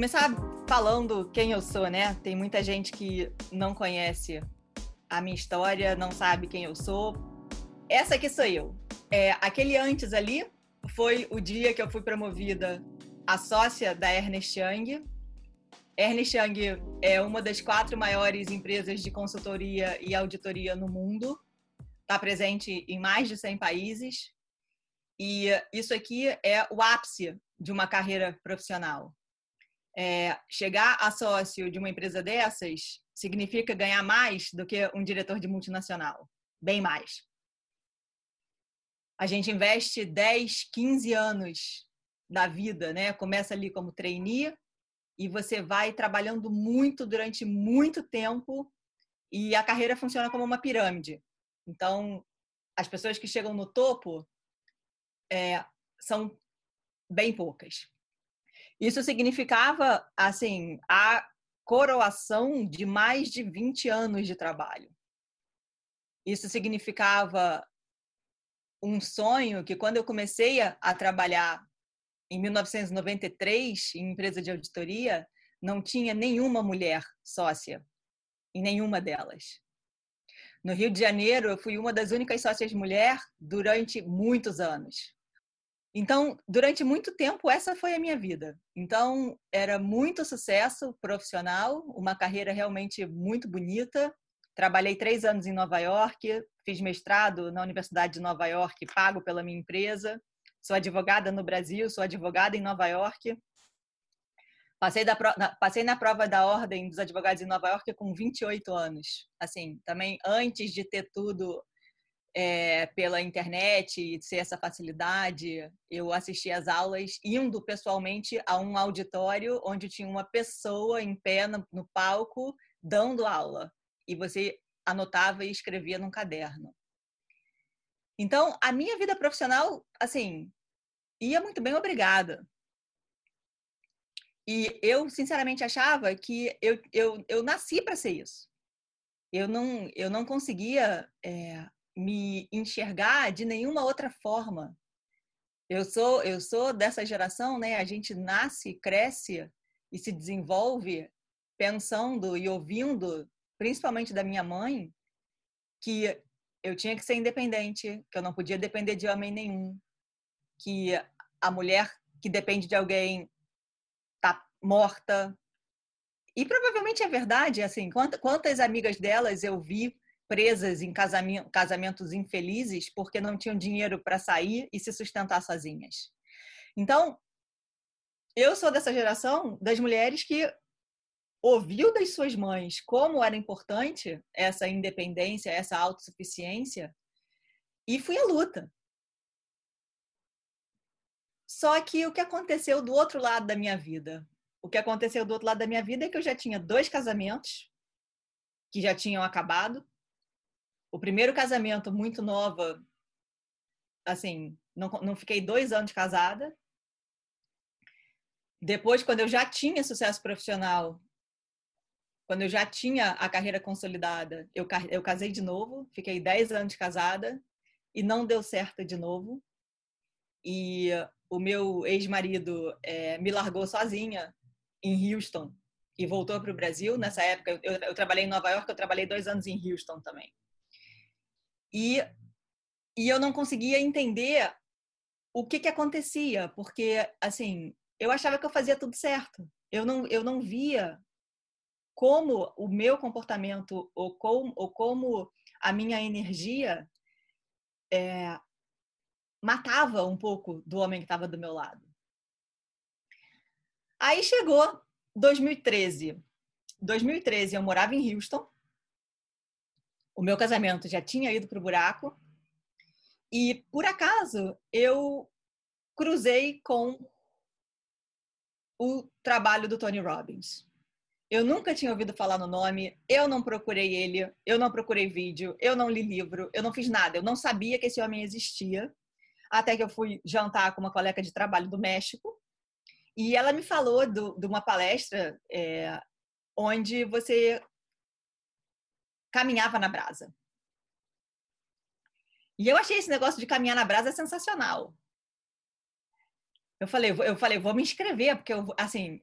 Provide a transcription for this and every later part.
começar falando quem eu sou, né? Tem muita gente que não conhece a minha história, não sabe quem eu sou. Essa aqui sou eu. É, aquele antes ali foi o dia que eu fui promovida a sócia da Ernest Young. Ernest Young é uma das quatro maiores empresas de consultoria e auditoria no mundo. Está presente em mais de 100 países. E isso aqui é o ápice de uma carreira profissional. É, chegar a sócio de uma empresa dessas significa ganhar mais do que um diretor de multinacional, bem mais. A gente investe 10, 15 anos da vida, né? Começa ali como trainee e você vai trabalhando muito durante muito tempo e a carreira funciona como uma pirâmide. Então, as pessoas que chegam no topo é, são bem poucas. Isso significava, assim, a coroação de mais de 20 anos de trabalho. Isso significava um sonho que, quando eu comecei a, trabalhar em 1993 em empresa de auditoria, não tinha nenhuma mulher sócia em nenhuma delas. No Rio de Janeiro, eu fui uma das únicas sócias mulher durante muitos anos. Então, durante muito tempo, essa foi a minha vida. Então, era muito sucesso profissional, uma carreira realmente muito bonita. Trabalhei três anos em Nova York, fiz mestrado na Universidade de Nova York, pago pela minha empresa. Sou advogada no Brasil, sou advogada em Nova York. Passei, da, passei na prova da ordem dos advogados em Nova York com 28 anos. Assim, também antes de ter tudo é, pela internet e essa facilidade, eu assisti às aulas indo pessoalmente a um auditório onde tinha uma pessoa em pé no, no palco dando aula e você anotava e escrevia num caderno. Então, a minha vida profissional, assim, ia muito bem, obrigada. E eu, sinceramente, achava que eu, eu, eu nasci para ser isso. Eu não, eu não conseguia é, me enxergar de nenhuma outra forma. Eu sou eu sou dessa geração, né? A gente nasce, cresce e se desenvolve pensando e ouvindo, principalmente da minha mãe, que eu tinha que ser independente, que eu não podia depender de homem nenhum, que a mulher que depende de alguém tá morta. E provavelmente é verdade, assim, quantas amigas delas eu vi presas em casamentos infelizes porque não tinham dinheiro para sair e se sustentar sozinhas. Então, eu sou dessa geração das mulheres que ouviu das suas mães como era importante essa independência, essa autossuficiência e fui à luta. Só que o que aconteceu do outro lado da minha vida? O que aconteceu do outro lado da minha vida é que eu já tinha dois casamentos que já tinham acabado, o primeiro casamento muito nova, assim, não, não fiquei dois anos casada. Depois, quando eu já tinha sucesso profissional, quando eu já tinha a carreira consolidada, eu, eu casei de novo, fiquei dez anos casada e não deu certo de novo. E o meu ex-marido é, me largou sozinha em Houston e voltou para o Brasil. Nessa época, eu, eu, trabalhei em Nova York, eu trabalhei dois anos em Houston também. E, e eu não conseguia entender o que, que acontecia, porque, assim, eu achava que eu fazia tudo certo. Eu não, eu não via como o meu comportamento ou, com, ou como a minha energia é, matava um pouco do homem que estava do meu lado. Aí chegou 2013. 2013 eu morava em Houston o meu casamento já tinha ido para o buraco e por acaso eu cruzei com o trabalho do Tony Robbins. Eu nunca tinha ouvido falar no nome, eu não procurei ele, eu não procurei vídeo, eu não li livro, eu não fiz nada, eu não sabia que esse homem existia, até que eu fui jantar com uma colega de trabalho do México e ela me falou do, de uma palestra é, onde você caminhava na brasa. E eu achei esse negócio de caminhar na brasa sensacional. Eu falei, eu falei, vou me inscrever, porque eu, assim,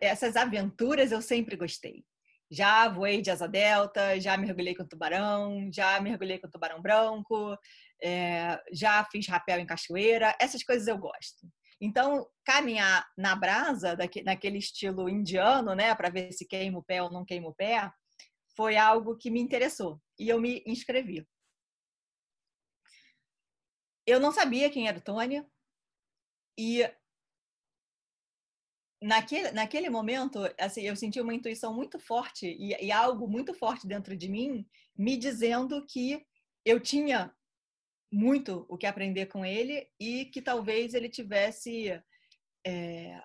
essas aventuras eu sempre gostei. Já voei de asa delta, já mergulhei com tubarão, já mergulhei com tubarão branco, é, já fiz rapel em cachoeira, essas coisas eu gosto. Então, caminhar na brasa, naquele estilo indiano, né, para ver se queima o pé ou não queima o pé, foi algo que me interessou e eu me inscrevi. Eu não sabia quem era o Tony e naquele, naquele momento, assim, eu senti uma intuição muito forte e, e, algo muito forte dentro de mim me dizendo que eu tinha muito o que aprender com ele e que talvez ele tivesse é,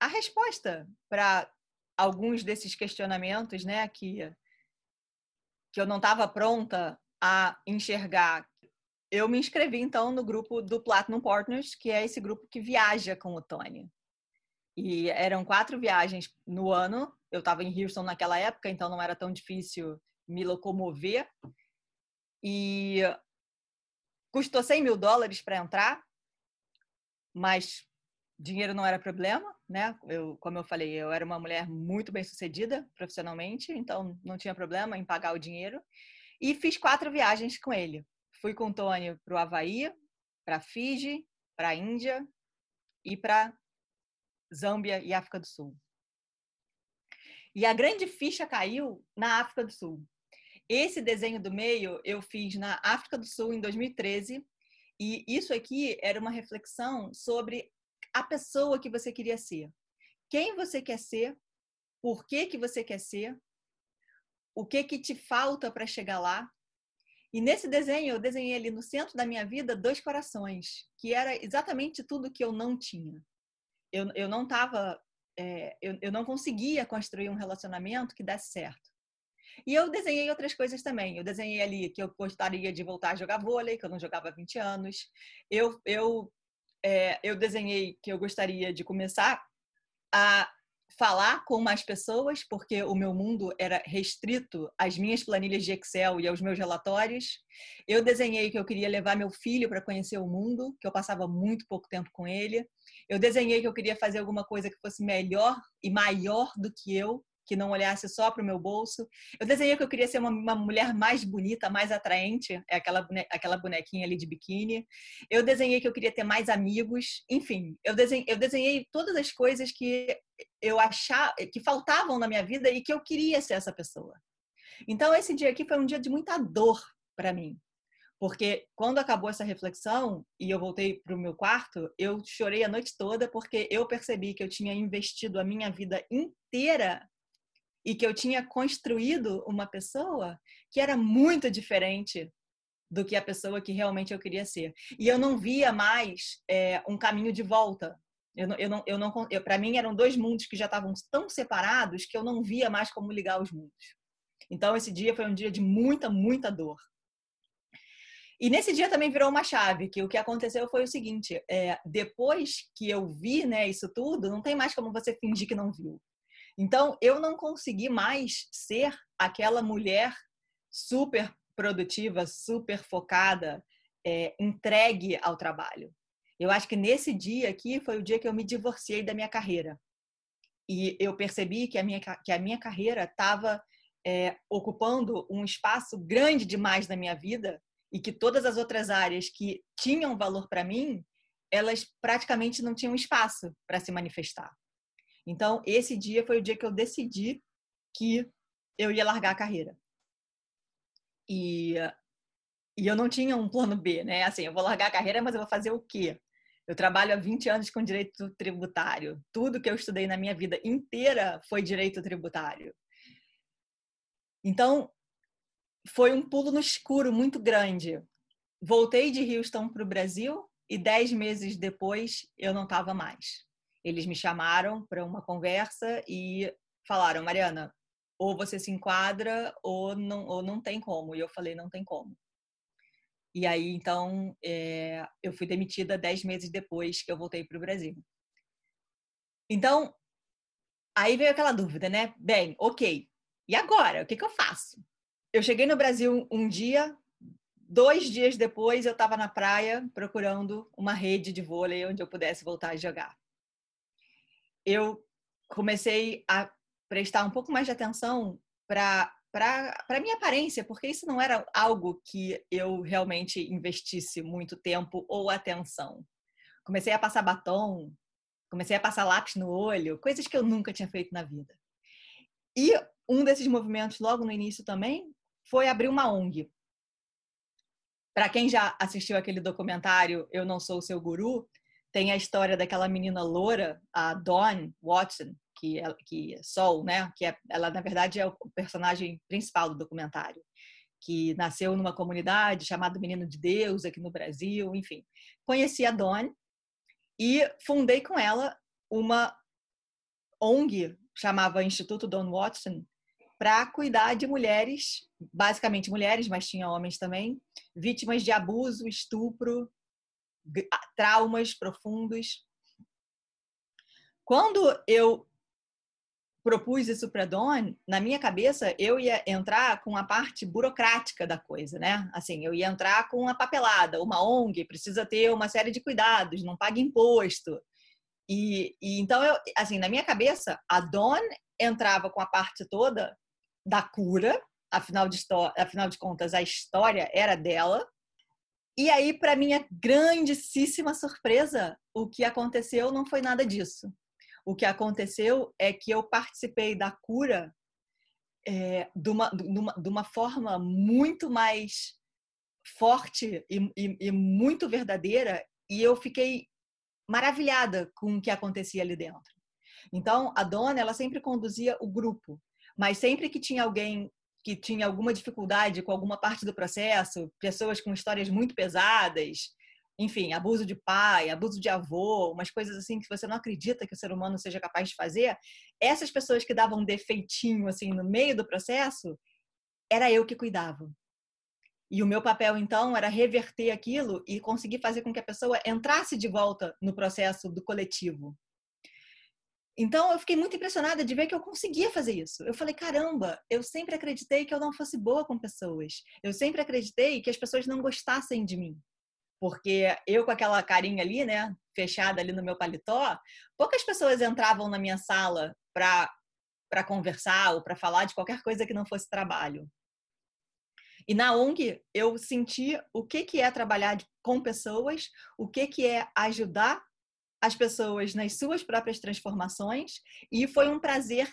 a resposta para alguns desses questionamentos, né, que que eu não estava pronta a enxergar. Eu me inscrevi então no grupo do Platinum Partners, que é esse grupo que viaja com o Tony. E eram quatro viagens no ano. Eu estava em Houston naquela época, então não era tão difícil me locomover. E custou 100 mil dólares para entrar, mas dinheiro não era problema, né? Eu, como eu falei, eu era uma mulher muito bem sucedida profissionalmente, então não tinha problema em pagar o dinheiro. E fiz quatro viagens com ele. Fui com o Tony para o Havaí, para Fiji, para a Índia e para Zâmbia e África do Sul. E a grande ficha caiu na África do Sul. Esse desenho do meio eu fiz na África do Sul em 2013 e isso aqui era uma reflexão sobre a pessoa que você queria ser. Quem você quer ser? Por que que você quer ser? O que que te falta para chegar lá? E nesse desenho eu desenhei ali no centro da minha vida dois corações, que era exatamente tudo que eu não tinha eu, eu não estava, é, eu, eu não conseguia construir um relacionamento que desse certo. E eu desenhei outras coisas também. Eu desenhei ali que eu gostaria de voltar a jogar vôlei, que eu não jogava há 20 anos. Eu, eu, é, eu desenhei que eu gostaria de começar a falar com mais pessoas, porque o meu mundo era restrito às minhas planilhas de Excel e aos meus relatórios. Eu desenhei que eu queria levar meu filho para conhecer o mundo, que eu passava muito pouco tempo com ele. Eu desenhei que eu queria fazer alguma coisa que fosse melhor e maior do que eu, que não olhasse só para o meu bolso. Eu desenhei que eu queria ser uma, uma, mulher mais bonita, mais atraente, é aquela, aquela bonequinha ali de biquíni. Eu desenhei que eu queria ter mais amigos. Enfim, eu desenhei, eu desenhei todas as coisas que eu achava que faltavam na minha vida e que eu queria ser essa pessoa. Então esse dia aqui foi um dia de muita dor para mim. Porque quando acabou essa reflexão e eu voltei para o meu quarto, eu chorei a noite toda porque eu percebi que eu tinha investido a minha vida inteira e que eu tinha construído uma pessoa que era muito diferente do que a pessoa que realmente eu queria ser. E eu não via mais é, um caminho de volta. Eu não, eu não, eu não, para mim eram dois mundos que já estavam tão separados que eu não via mais como ligar os mundos. Então esse dia foi um dia de muita, muita dor. E nesse dia também virou uma chave, que o que aconteceu foi o seguinte: é, depois que eu vi né, isso tudo, não tem mais como você fingir que não viu. Então, eu não consegui mais ser aquela mulher super produtiva, super focada, é, entregue ao trabalho. Eu acho que nesse dia aqui foi o dia que eu me divorciei da minha carreira. E eu percebi que a minha, que a minha carreira estava é, ocupando um espaço grande demais na minha vida e que todas as outras áreas que tinham valor para mim, elas praticamente não tinham espaço para se manifestar. Então, esse dia foi o dia que eu decidi que eu ia largar a carreira. E, e eu não tinha um plano B, né? Assim, eu vou largar a carreira, mas eu vou fazer o quê? Eu trabalho há 20 anos com direito tributário. Tudo que eu estudei na minha vida inteira foi direito tributário. Então, foi um pulo no escuro muito grande. Voltei de Houston para o Brasil e dez meses depois eu não estava mais eles me chamaram para uma conversa e falaram, Mariana, ou você se enquadra ou não, ou não tem como. E eu falei, não tem como. E aí, então, é, eu fui demitida dez meses depois que eu voltei para o Brasil. Então, aí veio aquela dúvida, né? Bem, ok, e agora? O que, que eu faço? Eu cheguei no Brasil um dia, dois dias depois eu estava na praia procurando uma rede de vôlei onde eu pudesse voltar a jogar eu comecei a prestar um pouco mais de atenção para para minha aparência, porque isso não era algo que eu realmente investisse muito tempo ou atenção. Comecei a passar batom, comecei a passar lápis no olho, coisas que eu nunca tinha feito na vida. E um desses movimentos, logo no início também, foi abrir uma ONG. Para quem já assistiu aquele documentário Eu Não Sou o Seu Guru, tem a história daquela menina loura, a Dawn Watson, que é, que é Sol, né? Que é, ela na verdade é o personagem principal do documentário, que nasceu numa comunidade chamada Menino de Deus aqui no Brasil, enfim. Conheci a Dawn e fundei com ela uma ONG chamava Instituto Don Watson para cuidar de mulheres, basicamente mulheres, mas tinha homens também, vítimas de abuso, estupro, traumas profundos. Quando eu propus isso para Don, na minha cabeça eu ia entrar com a parte burocrática da coisa, né? Assim, eu ia entrar com a papelada, uma ONG precisa ter uma série de cuidados, não paga imposto. E, e então eu, assim, na minha cabeça, a Don entrava com a parte toda da cura, afinal de, afinal de contas a história era dela. E aí, para minha grandíssima surpresa, o que aconteceu não foi nada disso o que aconteceu é que eu participei da cura é, de, uma, de, uma, de uma forma muito mais forte e, e, e muito verdadeira e eu fiquei maravilhada com o que acontecia ali dentro. Então, a dona, ela sempre conduzia o grupo, mas sempre que tinha alguém que tinha alguma dificuldade com alguma parte do processo, pessoas com histórias muito pesadas, enfim, abuso de pai, abuso de avô, umas coisas assim que você não acredita que o ser humano seja capaz de fazer, essas pessoas que davam defeitinho assim no meio do processo, era eu que cuidava. E o meu papel então era reverter aquilo e conseguir fazer com que a pessoa entrasse de volta no processo do coletivo. Então eu fiquei muito impressionada de ver que eu conseguia fazer isso. Eu falei, caramba, eu sempre acreditei que eu não fosse boa com pessoas. Eu sempre acreditei que as pessoas não gostassem de mim porque eu com aquela carinha ali, né, fechada ali no meu paletó, poucas pessoas entravam na minha sala para para conversar ou para falar de qualquer coisa que não fosse trabalho. E na ONG eu senti o que que é trabalhar com pessoas, o que que é ajudar as pessoas nas suas próprias transformações e foi um prazer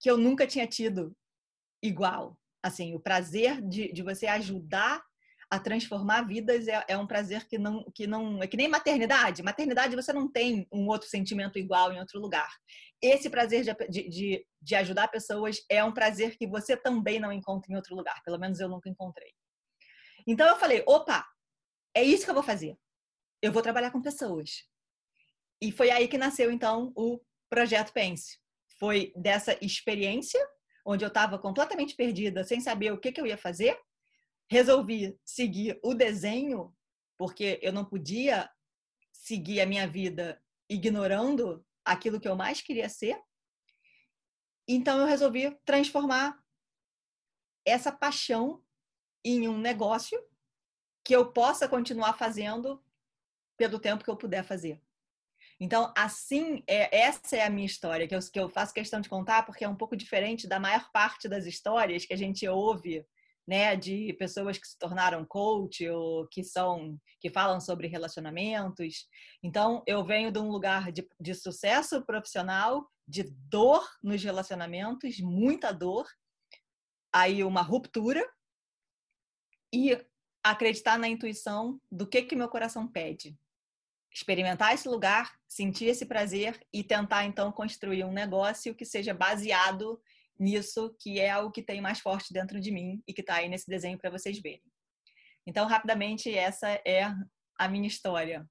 que eu nunca tinha tido igual. Assim, o prazer de, de você ajudar a transformar vidas é, é, um prazer que não, que não. É que nem maternidade. Maternidade você não tem um outro sentimento igual em outro lugar. Esse prazer de, de, de ajudar pessoas é um prazer que você também não encontra em outro lugar. Pelo menos eu nunca encontrei. Então eu falei: opa, é isso que eu vou fazer. Eu vou trabalhar com pessoas. E foi aí que nasceu então o projeto Pense. Foi dessa experiência onde eu estava completamente perdida, sem saber o que, que eu ia fazer, resolvi seguir o desenho, porque eu não podia seguir a minha vida ignorando aquilo que eu mais queria ser. Então eu resolvi transformar essa paixão em um negócio que eu possa continuar fazendo pelo tempo que eu puder fazer. Então, assim, é, essa é a minha história, que eu, que eu faço questão de contar, porque é um pouco diferente da maior parte das histórias que a gente ouve né, de pessoas que se tornaram coach ou que são que falam sobre relacionamentos. Então, eu venho de um lugar de, de sucesso profissional, de dor nos relacionamentos, muita dor, aí uma ruptura e acreditar na intuição do que que meu coração pede. Experimentar esse lugar, sentir esse prazer e tentar então construir um negócio que seja baseado nisso que é o que tem mais forte dentro de mim e que está aí nesse desenho para vocês verem. Então, rapidamente, essa é a minha história.